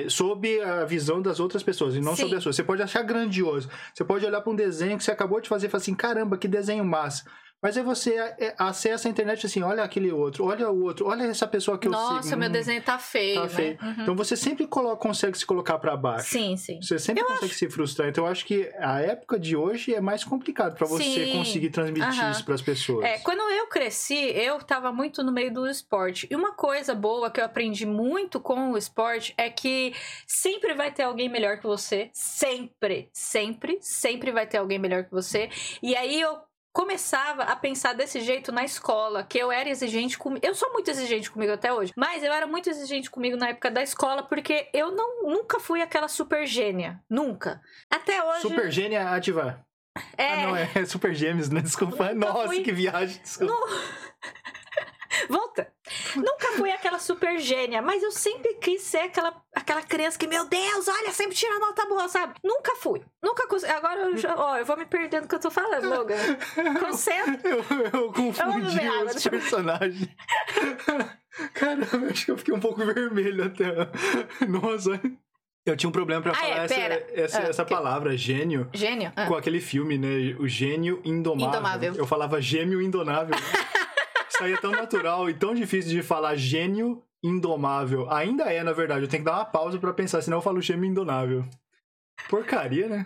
é, sob a visão das outras pessoas e não Sim. sobre a sua. Você pode achar grandioso. Você pode olhar para um desenho que você acabou de fazer e falar assim: caramba, que desenho massa. Mas aí você é, acessa a internet assim: olha aquele outro, olha o outro, olha essa pessoa que eu Nossa, sigo. meu hum, desenho tá feio, tá né? feio. Uhum. Então você sempre colo- consegue se colocar para baixo. Sim, sim. Você sempre consegue se frustrar. Então eu acho que a época de hoje é mais complicado para você Sim. conseguir transmitir Aham. isso para as pessoas. É, quando eu cresci, eu tava muito no meio do esporte. E uma coisa boa que eu aprendi muito com o esporte é que sempre vai ter alguém melhor que você. Sempre, sempre, sempre vai ter alguém melhor que você. E aí eu começava a pensar desse jeito na escola, que eu era exigente comigo. Eu sou muito exigente comigo até hoje, mas eu era muito exigente comigo na época da escola porque eu não nunca fui aquela super gênia, nunca. Até hoje Super gênia ativar. é Ah, não, é Super Gêmeos, né? Desculpa. Nunca Nossa, fui. que viagem. Desculpa. Volta. Nunca fui aquela super gênia, mas eu sempre quis ser aquela, aquela criança que, meu Deus, olha, sempre tira nota boa, sabe? Nunca fui. Nunca consegui. Agora eu já, ó, eu vou me perdendo no que eu tô falando, Logan. Concentra. Eu, eu confundi água, os eu- personagens. Caramba, acho que eu fiquei um pouco vermelho até. Nossa. Eu tinha um problema pra Ah, falar é, essa, essa, Ah, essa que- palavra, gênio, Gênio. Ah. com aquele filme, né? O gênio indomável. Indomável. Eu falava gêmeo indomável. Saía tão natural e tão difícil de falar gênio indomável. Ainda é, na verdade. Eu tenho que dar uma pausa pra pensar, senão eu falo gêmeo indomável. Porcaria, né?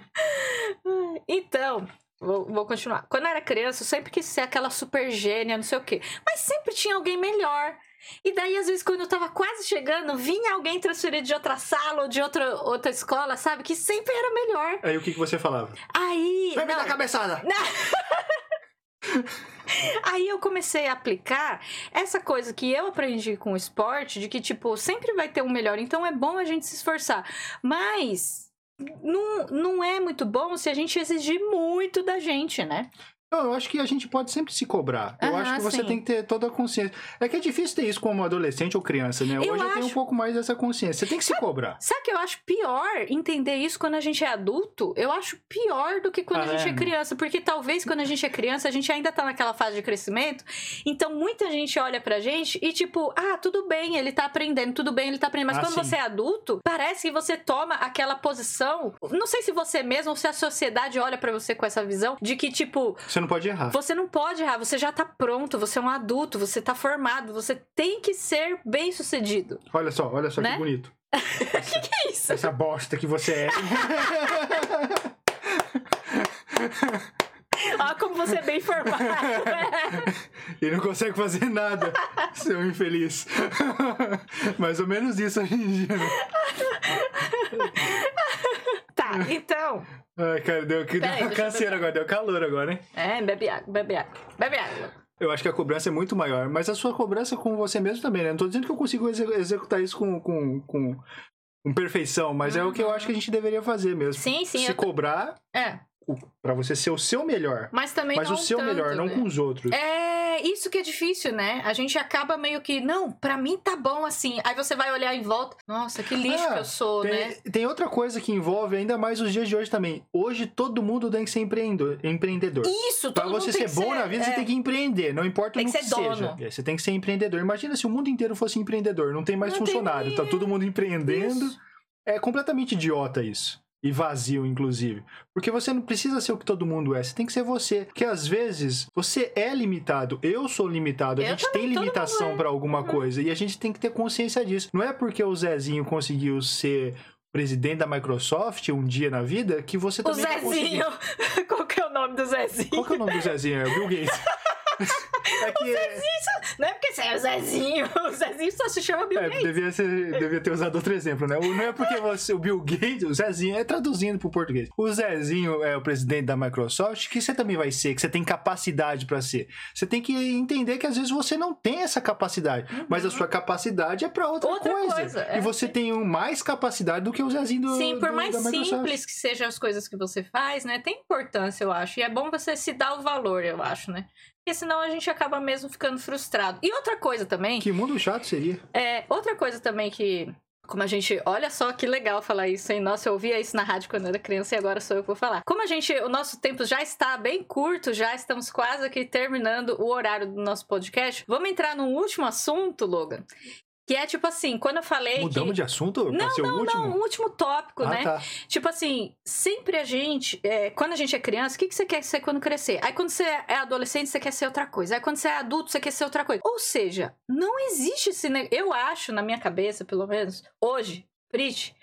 Então, vou, vou continuar. Quando eu era criança, eu sempre quis ser aquela super gênia, não sei o quê. Mas sempre tinha alguém melhor. E daí, às vezes, quando eu tava quase chegando, vinha alguém transferido de outra sala ou de outra, outra escola, sabe? Que sempre era melhor. Aí o que, que você falava? Aí. Vai me não, dar cabeçada! Aí eu comecei a aplicar essa coisa que eu aprendi com o esporte, de que, tipo, sempre vai ter um melhor, então é bom a gente se esforçar. Mas não, não é muito bom se a gente exigir muito da gente, né? Não, eu acho que a gente pode sempre se cobrar. Eu acho que você sim. tem que ter toda a consciência. É que é difícil ter isso como adolescente ou criança, né? Eu Hoje eu tenho um pouco mais dessa consciência. Você tem que se cobrar. Sabe que eu acho pior entender isso quando a gente é adulto? Eu acho pior do que quando Ah, a gente é? é criança. Porque talvez quando a gente é criança, a gente ainda tá naquela fase de crescimento. Então muita gente olha pra gente e tipo, ah, tudo bem, ele tá aprendendo, tudo bem, ele tá aprendendo. Mas Ah, quando sim. você é adulto, parece que você toma aquela posição. Não sei se você mesmo ou se a sociedade olha pra você com essa visão de que, tipo, Você não pode errar. você não pode errar, você já tá pronto, você é um adulto, você tá formado, você tem que ser bem sucedido. Olha só, olha só Né? que bonito. Que isso? Essa bosta que você é. Olha como você é bem formado. e não consegue fazer nada, seu infeliz. Mais ou menos isso dia. né? Tá, então. Ai, cara, deu, deu Peraí, canseira agora, deu calor agora, hein? É, bebe água, bebe água, bebe água. Eu acho que a cobrança é muito maior, mas a sua cobrança com você mesmo também, né? Não tô dizendo que eu consigo exe- executar isso com, com, com, com perfeição, mas é o que eu acho que a gente deveria fazer mesmo. Sim, sim, Se tô- cobrar É, o- pra você ser o seu melhor, mas também mas não o seu tanto, melhor, não né? com os outros. É, isso que é difícil, né? A gente acaba meio que, não, pra mim tá bom assim. Aí você vai olhar em volta, nossa, que lixo Ah, que eu sou, Tem, né? tem outra coisa que envolve ainda mais os dias de hoje também. Hoje todo mundo tem que ser empreendedor. Isso, mundo você tem ser bom na vida, é. você tem que empreender. Não importa Tem no que que, ser seja. É, Você tem que ser empreendedor. Imagina se o mundo inteiro fosse empreendedor. Não tem mais Não tem funcionário. nem- Tá todo mundo empreendendo. Isso. É completamente idiota isso. E vazio, inclusive. Porque você não precisa ser o que todo mundo é. Você tem que ser você. Porque às vezes você é limitado. Eu sou limitado. A Eu gente também, tem limitação é. pra alguma coisa. E a gente tem que ter consciência disso. Não é porque o Zezinho conseguiu ser presidente da Microsoft um dia na vida que você O também conseguir. Zezinho. Qual que é o nome do Zezinho? Qual que é o nome do Zezinho? É o Bill Gates. É que, Não é porque você é o Zezinho. O Zezinho só se chama Bill É, Gates. devia, ser, devia ter usado outro exemplo, né? O- Não é porque você, o Bill Gates, o Zezinho, é traduzindo pro português. O Zezinho é o presidente da Microsoft, que você também vai ser, que você tem capacidade pra ser. Você tem que entender que às vezes você não tem essa capacidade, mas a sua capacidade é pra outra, Uhum. Outra coisa. coisa, é, e você tem mais capacidade do que o Zezinho do Sim, por do- mais simples que sejam as coisas que você faz, né? Tem importância, eu acho. E é bom você se dar o valor, eu acho, né? Porque senão a gente acaba mesmo ficando frustrado. E outra coisa também, Que mundo chato seria. é, outra coisa também que. Como a gente. Olha só que legal falar isso, hein? Nossa, eu ouvia isso na rádio quando eu era criança e agora sou eu que vou falar. Como a gente. O nosso tempo já está bem curto, já estamos quase aqui terminando o horário do nosso podcast. Vamos entrar num último assunto, Logan. Que é tipo assim, quando eu falei. Mudamos que... de assunto Não, ser o último? Não, um último tópico, ah, né? tá. Tipo assim, sempre a gente, é, quando a gente é criança, o que, que você quer ser quando crescer? Aí quando você é adolescente, você quer ser outra coisa. Aí quando você é adulto, você quer ser outra coisa. Ou seja, não existe esse. Eu acho, na minha cabeça, pelo menos, hoje, Prit,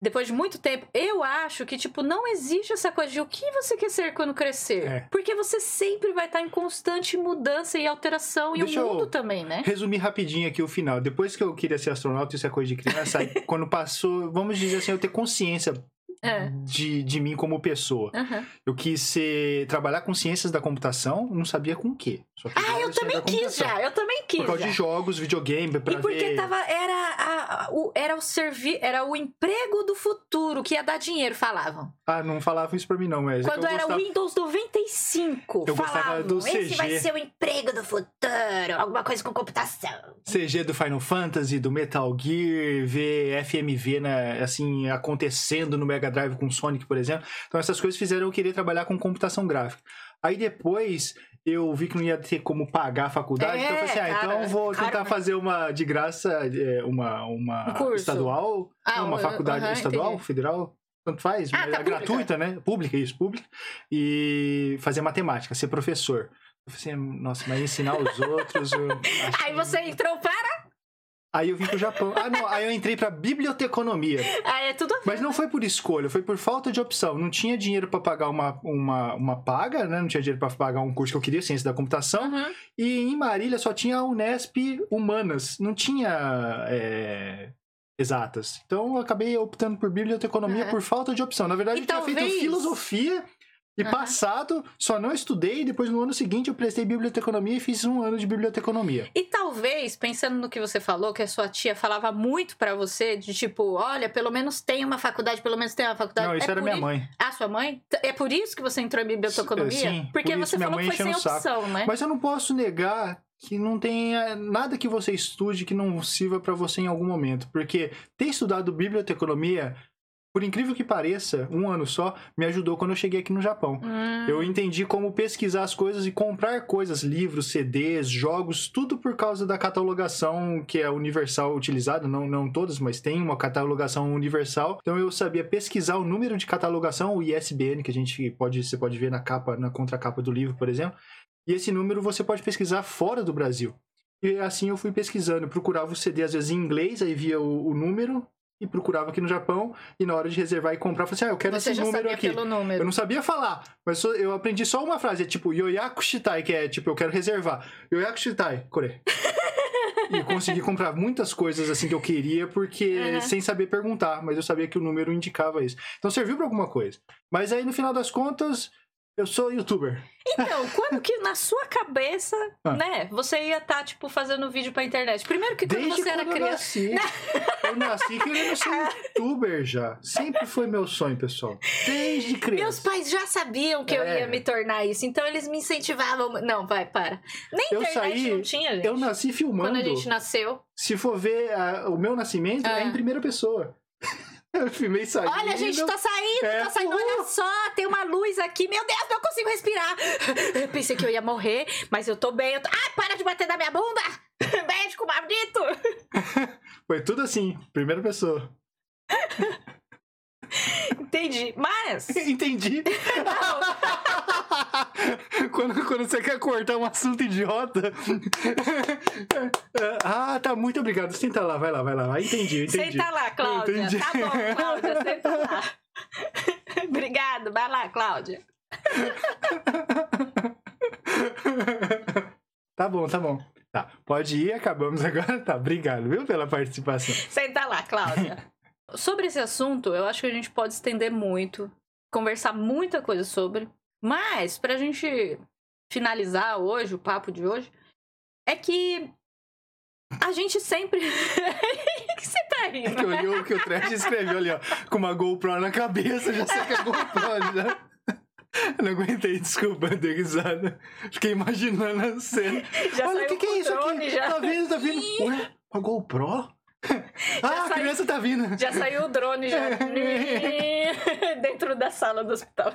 depois de muito tempo, eu acho que, tipo, não existe essa coisa de o que você quer ser quando crescer. É. Porque você sempre vai estar em constante mudança e alteração. E Deixa o eu- mundo também, né? Resumir rapidinho aqui o final. Depois que eu queria ser astronauta, isso é coisa de criança, aí quando passou, vamos dizer assim, eu ter consciência É. de, de mim como pessoa. Aham. Eu quis ser, trabalhar com ciências da computação, não sabia com o quê. Ah, eu também quis já. Eu também quis. Por causa já. de jogos, videogame, pra E porque ver... tava, era, a- o, era o servi, era o emprego do futuro que ia dar dinheiro, falavam. Ah, não falavam isso pra mim não, mas... é Quando era gostava... Windows 95, Eu gostava falavam, do esse CG. vai ser o emprego do futuro, alguma coisa com computação. CG do Final Fantasy, do Metal Gear, ver FMV, né, assim, acontecendo no Mega Drive com Sonic, por exemplo. Então essas coisas fizeram eu querer trabalhar com computação gráfica. Aí depois eu vi que não ia ter como pagar a faculdade, É, então eu falei assim, ah, cara, então vou caro, tentar né? fazer uma de graça, é, uma, uma Um curso. estadual, Ah, não, uma um- faculdade aham, estadual, entendi. federal, tanto faz, Ah, mas tá, é gratuita, né? Pública, isso, pública. E fazer matemática, ser professor. Eu falei assim, nossa, mas ensinar os outros. Aí que- você entrou para... Aí eu vim pro Japão. Ah, não, aí eu entrei pra biblioteconomia. Aí é tudo... Mas não foi por escolha, foi por falta de opção. Não tinha dinheiro pra pagar uma, uma, uma paga, né? Não tinha dinheiro pra pagar um curso que eu queria, ciência da computação. Uhum. E em Marília só tinha a Unesp Humanas, não tinha é, exatas. Então eu acabei optando por biblioteconomia Uhum. por falta de opção. Na verdade, eu tinha feito talvez- filosofia e Uhum. passado, só não estudei. Depois no ano seguinte eu prestei biblioteconomia e fiz um ano de biblioteconomia. E talvez, pensando no que você falou, que a sua tia falava muito pra você, de tipo, olha, pelo menos tem uma faculdade, pelo menos tem uma faculdade. Não, isso É era minha i- mãe. Ah, sua mãe? É por isso que você entrou em biblioteconomia? Sim, Porque por você falou que foi sem enchendo o saco. opção, né? Mas eu não posso negar que não tenha nada que você estude que não sirva pra você em algum momento. Porque ter estudado biblioteconomia, por incrível que pareça, um ano só, me ajudou quando eu cheguei aqui no Japão. Hum, Eu entendi como pesquisar as coisas e comprar coisas, livros, CDs, jogos, tudo por causa da catalogação que é universal utilizada, não, não todas, mas tem uma catalogação universal. Então eu sabia pesquisar o número de catalogação, o ISBN, que a gente pode, você pode ver na capa, na contracapa do livro, por exemplo. E esse número você pode pesquisar fora do Brasil. E assim eu fui pesquisando, procurava o CD às vezes em inglês, aí via o, o número e procurava aqui no Japão e na hora de reservar e comprar, eu falei assim: "Ah, eu quero você esse número aqui". pelo Eu número. não sabia falar, mas eu aprendi só uma frase, é tipo Yoyaku Shitai, que é tipo, eu quero reservar. Yoyaku Shitai, Core. e consegui comprar muitas coisas assim que eu queria, porque Uhum. sem saber perguntar, mas eu sabia que o número indicava isso. Então serviu pra alguma coisa. Mas aí no final das contas, eu sou youtuber. Então, quando que na sua cabeça, Ah. né, você ia estar, tipo, fazendo vídeo pra internet? Primeiro que quando Desde você era quando eu criança. nasci. Eu nasci querendo ser youtuber já. Sempre foi meu sonho, pessoal. Desde criança. Meus pais já sabiam que eu É. ia me tornar isso, então eles me incentivavam. Não, vai, para. Nem Eu internet saí- não tinha, gente. Eu nasci filmando. Quando a gente nasceu. Se for ver ah, o meu nascimento, Ah. é em primeira pessoa. Eu filmei saindo. Olha, gente tá saindo, É. tá saindo. Olha só, tem uma luz aqui. Meu Deus, não consigo respirar. Eu pensei que eu ia morrer, mas eu tô bem. Eu tô... Ai, para de bater na minha bunda! Médico maldito! Foi tudo assim, primeira pessoa. Entendi. Mas. Entendi. quando, quando você quer cortar um assunto idiota. ah, tá, muito obrigado. Senta lá, vai lá, vai lá. Ah, Entendi, entendi. Senta lá, Cláudia. Entendi. Tá bom, Cláudia, senta lá. Obrigado, vai lá, Cláudia. Tá bom, tá bom. Tá, pode ir, acabamos agora. Tá, obrigado, viu, pela participação. Senta lá, Cláudia. Sobre esse assunto, eu acho que a gente pode estender muito, conversar muita coisa sobre. Mas, pra gente finalizar hoje, o papo de hoje, é que a gente sempre. O que você tá É rindo? que olhou o que o Trash escreveu ali, ó. Com uma GoPro na cabeça, já sei que é GoPro, já. Eu não aguentei, desculpa, eu dei risada. Fiquei imaginando a cena. Já Olha, o que, que é isso aqui? já. Tá vindo, tá vindo. Ué, a GoPro? ah, a criança tá vindo. Já saiu o drone já. Dentro da sala do hospital.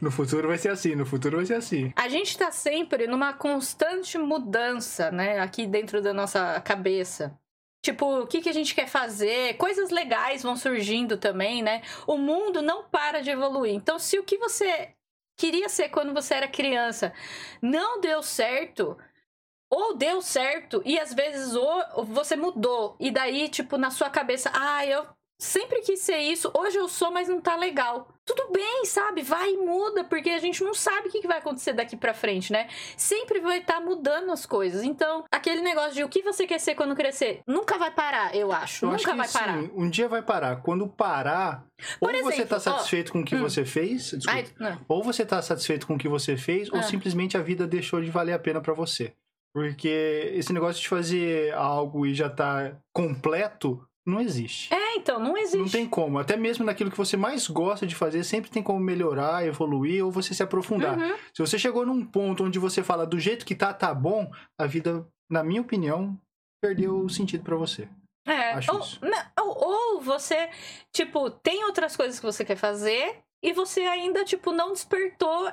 No futuro vai ser assim, no futuro vai ser assim. A gente tá sempre numa constante mudança, né? Aqui dentro da nossa cabeça. Tipo, o que, que a gente quer fazer? Coisas legais vão surgindo também, né? O mundo não para de evoluir. Então, se o que você queria ser quando você era criança não deu certo, ou deu certo, e às vezes ou você mudou, e daí, tipo, na sua cabeça, ah, eu sempre quis ser isso, hoje eu sou, mas não tá legal. Tudo bem, sabe? Vai e muda, porque a gente não sabe o que vai acontecer daqui pra frente, né? Sempre vai estar mudando as coisas. Então, aquele negócio de o que você quer ser quando crescer, nunca vai parar, eu acho. Eu nunca acho vai parar. sim, um dia vai parar. Quando parar, Por ou você exemplo, tá ó, satisfeito com o que hum. você fez, desculpa, Ai, ou você tá satisfeito com o que você fez, ou Ah. simplesmente a vida deixou de valer a pena pra você. Porque esse negócio de fazer algo e já tá completo, não existe. É, então, não existe. Não tem como. Até mesmo naquilo que você mais gosta de fazer, sempre tem como melhorar, evoluir ou você se aprofundar. Uhum. Se você chegou num ponto onde você fala do jeito que tá, tá bom, a vida, na minha opinião, perdeu o sentido pra você. É, Acho ou, isso. ou, ou você, tipo, tem outras coisas que você quer fazer e você ainda, tipo, não despertou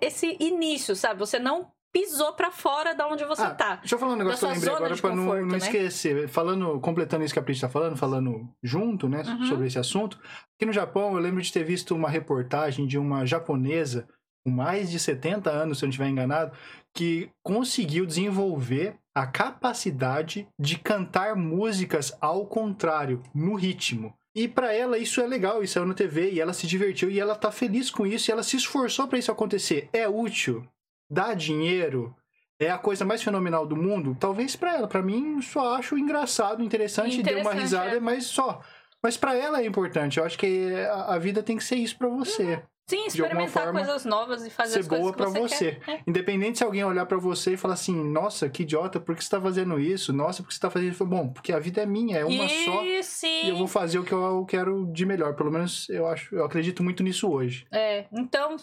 esse início, sabe? Você não pisou pra fora da onde você Ah, tá. Deixa eu falar um negócio que eu lembrei agora pra não, conforto, não né? esquecer. Falando, completando isso que a Pris tá falando, falando junto, né, Uhum. sobre esse assunto. Aqui no Japão, eu lembro de ter visto uma reportagem de uma japonesa com mais de 70 anos, se eu não estiver enganado, que conseguiu desenvolver a capacidade de cantar músicas ao contrário, no ritmo. E pra ela isso é legal, isso saiu na TV e ela se divertiu e ela tá feliz com isso e ela se esforçou pra isso acontecer. É útil, dá dinheiro, é a coisa mais fenomenal do mundo? Talvez pra ela, Pra mim só acho engraçado, interessante, deu uma Interessante, risada, é. mas só. Mas pra ela é importante. Eu acho que a a vida tem que ser isso pra você. Sim, de alguma experimentar forma, coisas novas e fazer ser as coisas boa que pra você, você. quer. É. Independente se alguém olhar pra você e falar assim, nossa, que idiota, por que você tá fazendo isso? Nossa, por que você tá fazendo isso? Bom, porque a vida é minha, é uma só. E sim. E eu vou fazer o que eu quero de melhor. Pelo menos eu acho, eu acredito muito nisso hoje. É, então,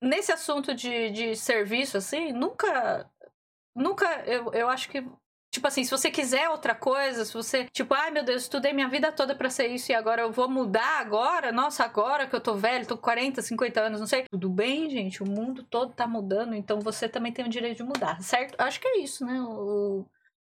nesse assunto de, de serviço, assim, nunca. Nunca. Eu, eu acho que. Tipo assim, se você quiser outra coisa, se você. Tipo, ai meu Deus, estudei minha vida toda pra ser isso e agora eu vou mudar agora? Nossa, agora que eu tô velho, tô com 40, 50 anos, não sei. Tudo bem, gente, o mundo todo tá mudando, então você também tem o direito de mudar, certo? Acho que é isso, né? O,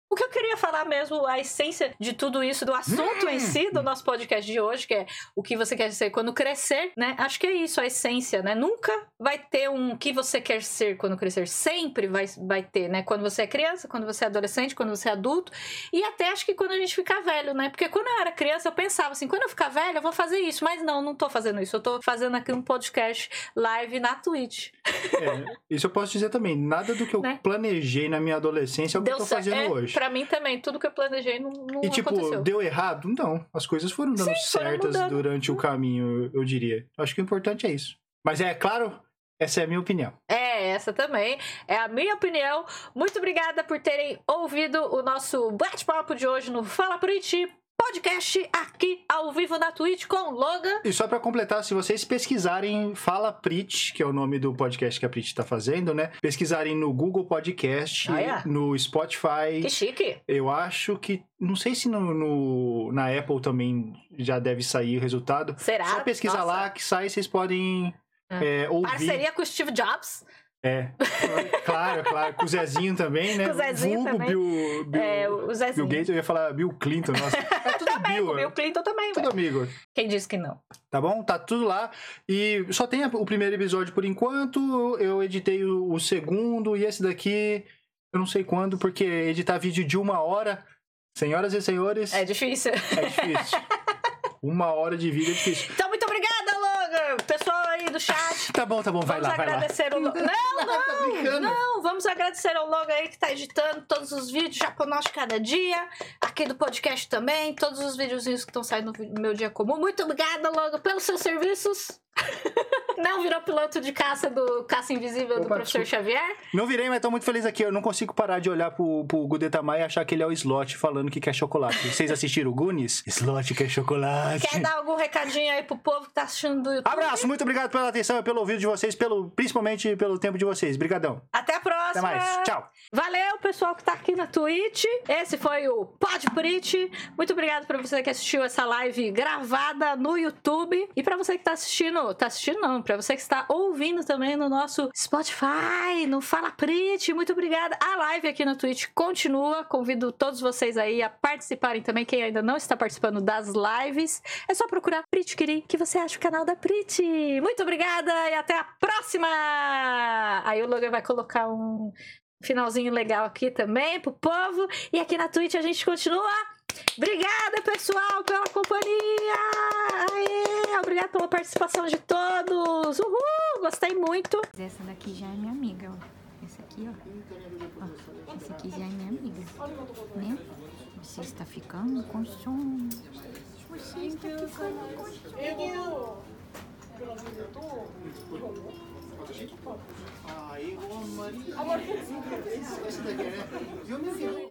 o que eu queria falar mesmo, a essência de tudo isso, do assunto em si do nosso podcast de hoje, que é o que você quer ser quando crescer, né? Acho que é isso, a essência, né? Nunca vai ter um que você quer ser quando crescer. Sempre vai, vai ter, né? Quando você é criança, quando você é adolescente, quando você é adulto. E até acho que quando a gente ficar velho, né? Porque quando eu era criança, eu pensava assim, quando eu ficar velho, eu vou fazer isso. Mas não, não tô fazendo isso. Eu tô fazendo aqui um podcast live na Twitch. É, isso eu posso dizer também. Nada do que eu Né? planejei na minha adolescência é o que eu tô fazendo É, hoje. Pra mim também, tudo que eu planejei não, não E tipo, aconteceu. deu errado? Não. As coisas foram dando Sim, foram certas mudando. durante o caminho, eu- diria. Acho que o importante é isso. Mas é claro, essa é a minha opinião. É, essa também é a minha opinião. Muito obrigada por terem ouvido o nosso bate-papo de hoje no Fala Priti podcast aqui ao vivo na Twitch com Logan. E só pra completar, se vocês pesquisarem Fala Prit, que é o nome do podcast que a Prit tá fazendo, né? Pesquisarem no Google Podcast, Ah, é? no Spotify. Que chique. Eu acho que. Não sei se no, no- na Apple também já deve sair o resultado. Será? Só pesquisar Nossa. lá que sai, vocês podem Ah. é, ouvir. Parceria com o Steve Jobs. É. Claro, claro. Com o Zezinho também, né? Com o Zezinho Vulgo também. Bill, Bill, é, o Bill Zezinho. Gates, eu ia falar Bill Clinton, nossa. É tudo também, Bill. Bill é Clinton também, Tudo velho. amigo. Quem disse que não? Tá bom? Tá tudo lá. E só tem o primeiro episódio por enquanto. Eu editei o, o segundo e esse daqui eu não sei quando, porque editar vídeo de uma hora, senhoras e senhores, É é, difícil. difícil. uma hora de vídeo é difícil. Então, muito obrigada, Logan. Pessoal do chat. Tá bom, tá bom, vai vamos lá, vai lá. agradecer o Logan. Não, não, Tá? Não, vamos agradecer ao Logan aí que tá editando todos os vídeos Japonós de cada dia, aqui do podcast também, todos os videozinhos que estão saindo no meu dia comum. Muito obrigada, Logan, pelos seus serviços. Não virou piloto de caça do Caça Invisível do Opa, professor Xavier? Não virei, mas tô muito feliz aqui. Eu não consigo parar de olhar pro, pro Gudetama e achar que ele é o Slot falando que quer chocolate. Vocês assistiram o Goonies? Slot quer chocolate. Quer dar algum recadinho aí pro povo que tá assistindo do YouTube? Abraço, muito obrigado pela atenção e pelo ouvido de vocês, pelo, principalmente pelo tempo de vocês. Brigadão. Até a próxima! Até mais. Tchau. Valeu, pessoal que tá aqui na Twitch. Esse foi o Pod Brit. Muito obrigado pra você que assistiu essa live gravada no YouTube. E pra você que tá assistindo, tá assistindo não, pra você que está ouvindo também no nosso Spotify, no Fala Prit. Muito obrigada. A live aqui no Twitch continua. Convido todos vocês aí a participarem também. Quem ainda não está participando das lives, é só procurar Prit Kiri, que você acha o canal da Prit. Muito obrigada e até a próxima! Aí o Logan vai colocar um finalzinho legal aqui também pro povo. E aqui na Twitch a gente continua. Obrigada, pessoal, pela companhia! Aê, obrigada pela participação de todos! Uhul! Gostei muito! Essa daqui já é minha amiga, ó. Essa aqui, ó. ó. Essa aqui já é minha amiga. Né? Você está ficando com sono. Você está ficando com sono. Aí, ô Maria. Agora, esse daqui, né? Viu, meu filho?